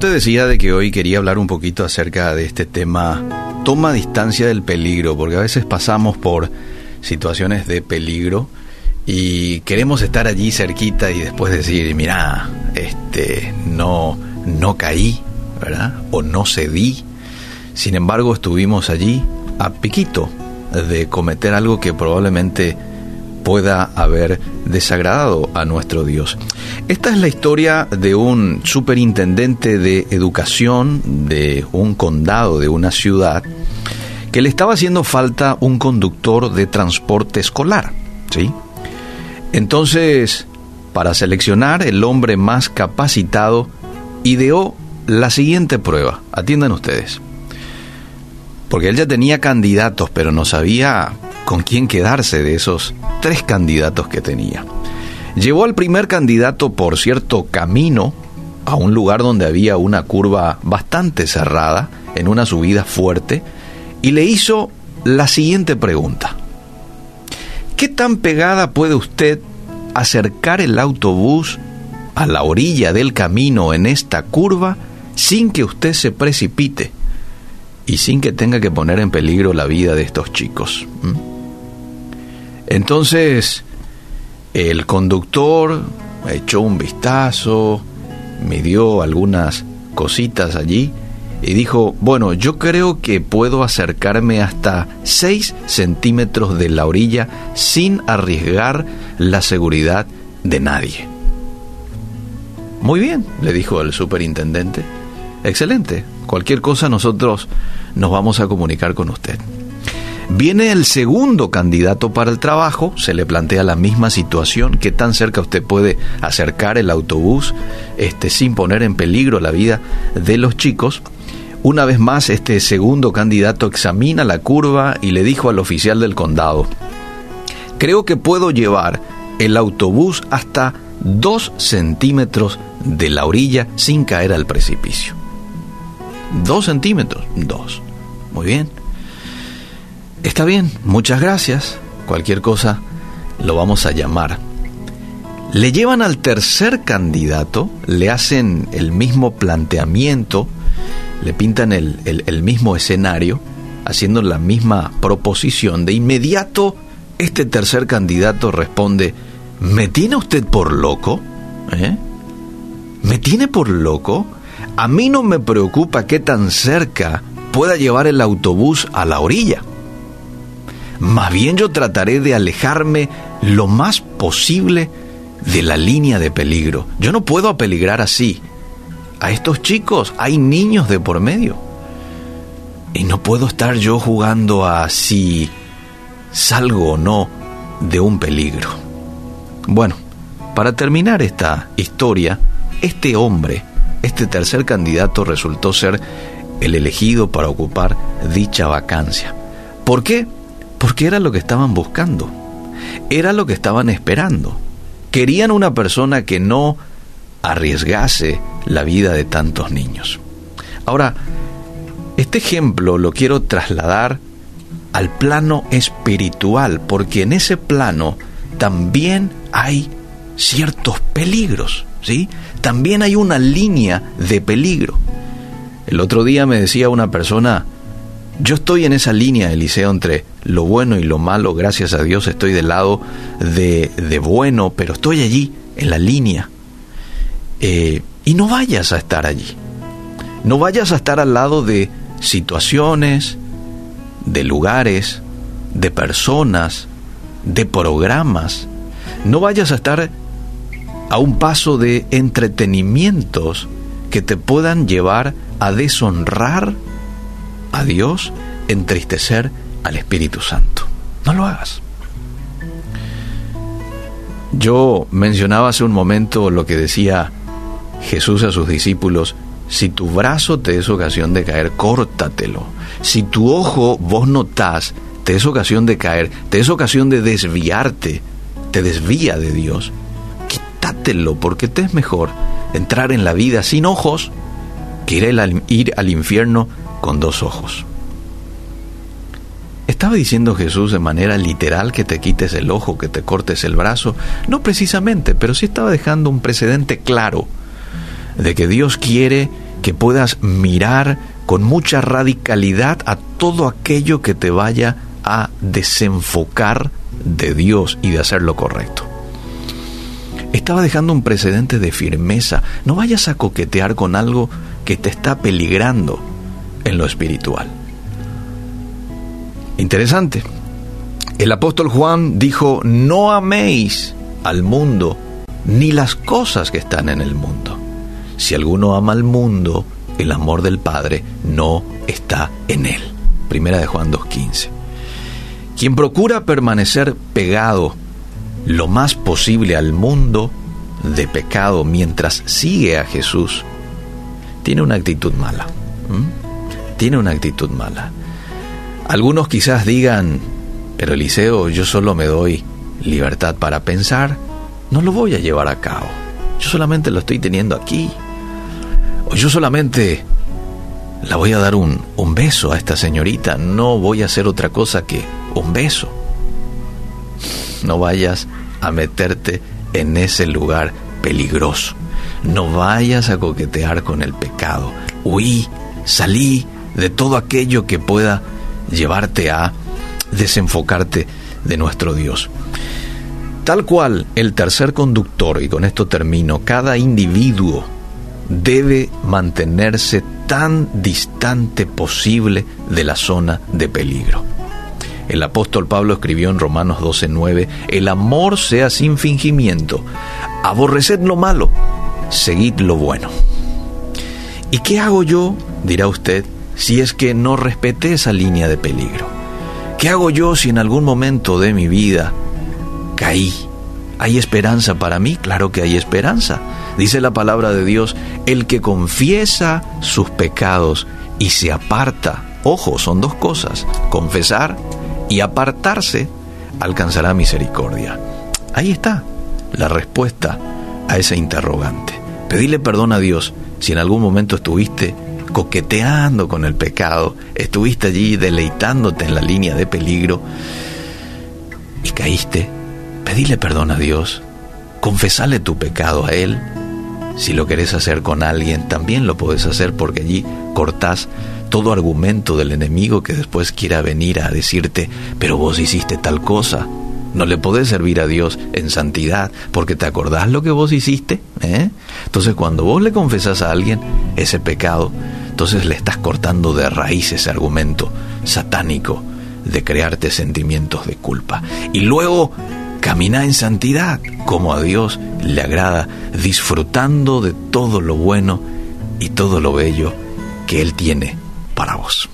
te decía de que hoy quería hablar un poquito acerca de este tema, toma distancia del peligro, porque a veces pasamos por situaciones de peligro y queremos estar allí cerquita y después decir, mira, este, no, no caí, ¿verdad? O no cedí. Sin embargo, estuvimos allí a piquito de cometer algo que probablemente pueda haber desagradado a nuestro Dios. Esta es la historia de un superintendente de educación de un condado, de una ciudad, que le estaba haciendo falta un conductor de transporte escolar, ¿sí? Entonces, para seleccionar el hombre más capacitado, ideó la siguiente prueba. Atiendan ustedes. Porque él ya tenía candidatos, pero no sabía con quién quedarse de esos tres candidatos que tenía. Llevó al primer candidato por cierto camino a un lugar donde había una curva bastante cerrada, en una subida fuerte, y le hizo la siguiente pregunta. ¿Qué tan pegada puede usted acercar el autobús a la orilla del camino en esta curva sin que usted se precipite y sin que tenga que poner en peligro la vida de estos chicos? Entonces, el conductor echó un vistazo, me dio algunas cositas allí y dijo, bueno, yo creo que puedo acercarme hasta 6 centímetros de la orilla sin arriesgar la seguridad de nadie. Muy bien, le dijo el superintendente. Excelente, cualquier cosa nosotros nos vamos a comunicar con usted. Viene el segundo candidato para el trabajo, se le plantea la misma situación, qué tan cerca usted puede acercar el autobús este, sin poner en peligro la vida de los chicos. Una vez más, este segundo candidato examina la curva y le dijo al oficial del condado, creo que puedo llevar el autobús hasta dos centímetros de la orilla sin caer al precipicio. Dos centímetros, dos. Muy bien. Está bien, muchas gracias. Cualquier cosa lo vamos a llamar. Le llevan al tercer candidato, le hacen el mismo planteamiento, le pintan el, mismo escenario, haciendo la misma proposición. De inmediato, este tercer candidato responde, ¿me tiene usted por loco? ¿Eh? ¿Me tiene por loco? A mí no me preocupa qué tan cerca pueda llevar el autobús a la orilla. Más bien yo trataré de alejarme lo más posible de la línea de peligro. Yo no puedo apeligrar así. A estos chicos hay niños de por medio. Y no puedo estar yo jugando a si salgo o no de un peligro. Bueno, para terminar esta historia, este hombre, este tercer candidato resultó ser el elegido para ocupar dicha vacancia. ¿Por qué? Porque era lo que estaban buscando, era lo que estaban esperando. Querían una persona que no arriesgase la vida de tantos niños. Ahora, este ejemplo lo quiero trasladar al plano espiritual, porque en ese plano también hay ciertos peligros, ¿sí? También hay una línea de peligro. El otro día me decía una persona, yo estoy en esa línea, Eliseo, entre lo bueno y lo malo, gracias a Dios estoy del lado de, de bueno, pero estoy allí, en la línea. Eh, y no vayas a estar allí. No vayas a estar al lado de situaciones, de lugares, de personas, de programas. No vayas a estar a un paso de entretenimientos que te puedan llevar a deshonrar a Dios, entristecer al Espíritu Santo. No lo hagas. Yo mencionaba hace un momento lo que decía Jesús a sus discípulos, si tu brazo te es ocasión de caer, córtatelo. Si tu ojo vos notás, te es ocasión de caer, te es ocasión de desviarte, te desvía de Dios, quítatelo porque te es mejor entrar en la vida sin ojos que ir al infierno con dos ojos. ¿Estaba diciendo Jesús de manera literal que te quites el ojo, que te cortes el brazo? No precisamente, pero sí estaba dejando un precedente claro de que Dios quiere que puedas mirar con mucha radicalidad a todo aquello que te vaya a desenfocar de Dios y de hacer lo correcto. Estaba dejando un precedente de firmeza. No vayas a coquetear con algo que te está peligrando en lo espiritual. Interesante. El apóstol Juan dijo, no améis al mundo ni las cosas que están en el mundo. Si alguno ama al mundo, el amor del Padre no está en él. Primera de Juan 2.15. Quien procura permanecer pegado lo más posible al mundo de pecado mientras sigue a Jesús, tiene una actitud mala. Tiene una actitud mala. Algunos quizás digan, pero Eliseo, yo solo me doy libertad para pensar, no lo voy a llevar a cabo. Yo solamente lo estoy teniendo aquí. O yo solamente la voy a dar un, un beso a esta señorita, no voy a hacer otra cosa que un beso. No vayas a meterte en ese lugar peligroso. No vayas a coquetear con el pecado. Huí, salí de todo aquello que pueda llevarte a desenfocarte de nuestro Dios. Tal cual el tercer conductor, y con esto termino, cada individuo debe mantenerse tan distante posible de la zona de peligro. El apóstol Pablo escribió en Romanos 12:9, el amor sea sin fingimiento, aborreced lo malo, seguid lo bueno. ¿Y qué hago yo, dirá usted, si es que no respeté esa línea de peligro? ¿Qué hago yo si en algún momento de mi vida caí? ¿Hay esperanza para mí? Claro que hay esperanza. Dice la palabra de Dios, el que confiesa sus pecados y se aparta, ojo, son dos cosas, confesar y apartarse, alcanzará misericordia. Ahí está la respuesta a ese interrogante. Pedirle perdón a Dios si en algún momento estuviste coqueteando con el pecado, estuviste allí deleitándote en la línea de peligro y caíste. Pedirle perdón a Dios, confesale tu pecado a Él. Si lo querés hacer con alguien, también lo puedes hacer porque allí cortás todo argumento del enemigo que después quiera venir a decirte, pero vos hiciste tal cosa. No le podés servir a Dios en santidad porque te acordás lo que vos hiciste. ¿eh? Entonces cuando vos le confesás a alguien ese pecado, entonces le estás cortando de raíz ese argumento satánico de crearte sentimientos de culpa. Y luego camina en santidad como a Dios le agrada, disfrutando de todo lo bueno y todo lo bello que Él tiene para vos.